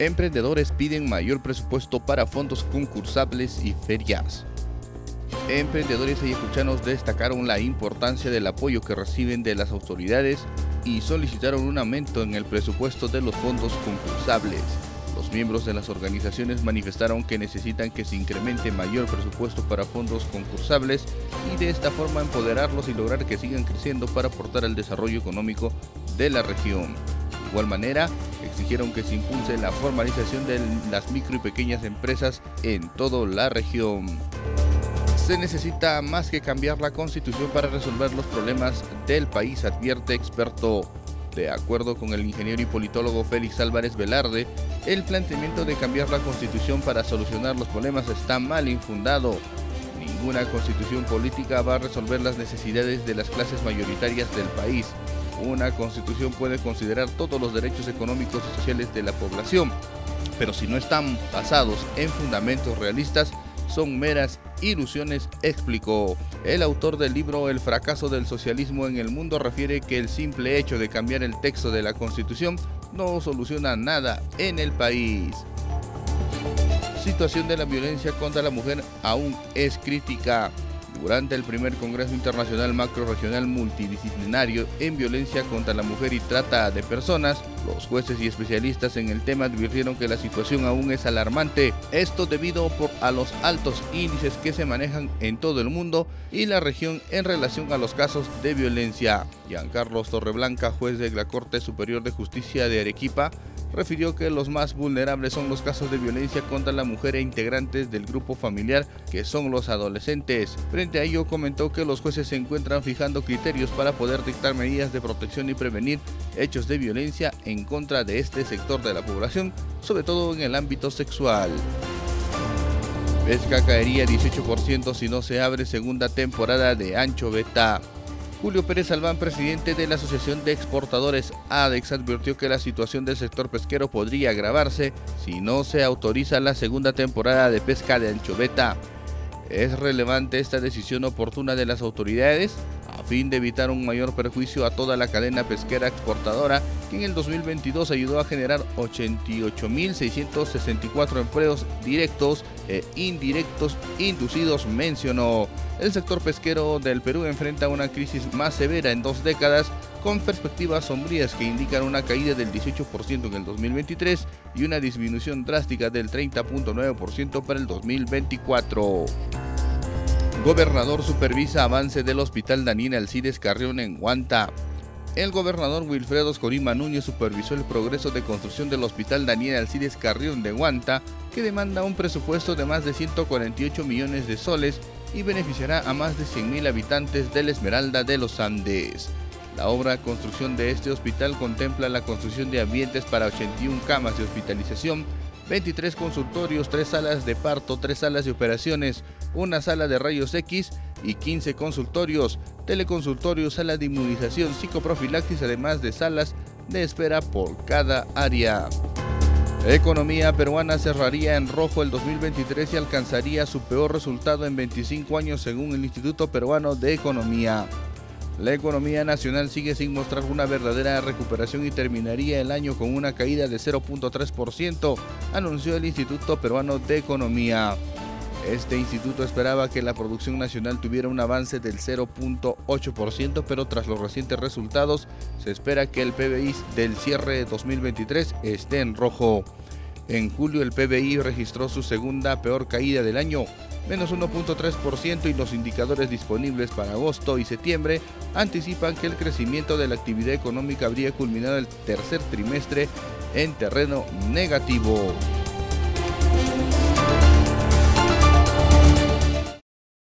Emprendedores piden mayor presupuesto para fondos concursables y ferias. Emprendedores ayacuchanos destacaron la importancia del apoyo que reciben de las autoridades y solicitaron un aumento en el presupuesto de los fondos concursables. Los miembros de las organizaciones manifestaron que necesitan que se incremente mayor presupuesto para fondos concursables y de esta forma empoderarlos y lograr que sigan creciendo para aportar al desarrollo económico de la región. De igual manera, exigieron que se impulse la formalización de las micro y pequeñas empresas en toda la región. Se necesita más que cambiar la constitución para resolver los problemas del país, advierte experto. De acuerdo con el ingeniero y politólogo Félix Álvarez Velarde, el planteamiento de cambiar la constitución para solucionar los problemas está mal infundado. Ninguna constitución política va a resolver las necesidades de las clases mayoritarias del país. Una constitución puede considerar todos los derechos económicos y sociales de la población, pero si no están basados en fundamentos realistas, son meras ilusiones, explicó. El autor del libro El fracaso del socialismo en el mundo refiere que el simple hecho de cambiar el texto de la Constitución no soluciona nada en el país. Situación de la violencia contra la mujer aún es crítica. Durante el primer Congreso Internacional Macro-Regional Multidisciplinario en Violencia contra la Mujer y Trata de Personas, los jueces y especialistas en el tema advirtieron que la situación aún es alarmante, esto debido a los altos índices que se manejan en todo el mundo y la región en relación a los casos de violencia. Giancarlos Torreblanca, juez de la Corte Superior de Justicia de Arequipa, refirió que los más vulnerables son los casos de violencia contra la mujer e integrantes del grupo familiar, que son los adolescentes. Frente a ello, comentó que los jueces se encuentran fijando criterios para poder dictar medidas de protección y prevenir hechos de violencia en contra de este sector de la población, sobre todo en el ámbito sexual. Pesca caería 18% si no se abre segunda temporada de Ancho Beta. Julio Pérez Albán, presidente de la Asociación de Exportadores ADEX, advirtió que la situación del sector pesquero podría agravarse si no se autoriza la segunda temporada de pesca de anchoveta. ¿Es relevante esta decisión oportuna de las autoridades? Fin de evitar un mayor perjuicio a toda la cadena pesquera exportadora que en el 2022 ayudó a generar 88.664 empleos directos e indirectos inducidos, mencionó. El sector pesquero del Perú enfrenta una crisis más severa en dos décadas con perspectivas sombrías que indican una caída del 18% en el 2023 y una disminución drástica del 30.9% para el 2024. Gobernador supervisa avance del Hospital Daniel Alcides Carrión en Guanta. El gobernador Wilfredo Escorima Núñez supervisó el progreso de construcción del Hospital Daniel Alcides Carrión de Guanta, que demanda un presupuesto de más de 148 millones de soles y beneficiará a más de 100.000 habitantes de la Esmeralda de los Andes. La obra de construcción de este hospital contempla la construcción de ambientes para 81 camas de hospitalización, 23 consultorios, 3 salas de parto, 3 salas de operaciones, una sala de rayos X y 15 consultorios, teleconsultorios, sala de inmunización, psicoprofilaxis, además de salas de espera por cada área. economía peruana cerraría en rojo el 2023 y alcanzaría su peor resultado en 25 años según el Instituto Peruano de Economía. La economía nacional sigue sin mostrar una verdadera recuperación y terminaría el año con una caída de 0.3%, anunció el Instituto Peruano de Economía. Este instituto esperaba que la producción nacional tuviera un avance del 0.8%, pero tras los recientes resultados se espera que el PBI del cierre de 2023 esté en rojo. En julio el PBI registró su segunda peor caída del año, menos 1.3% y los indicadores disponibles para agosto y septiembre anticipan que el crecimiento de la actividad económica habría culminado el tercer trimestre en terreno negativo.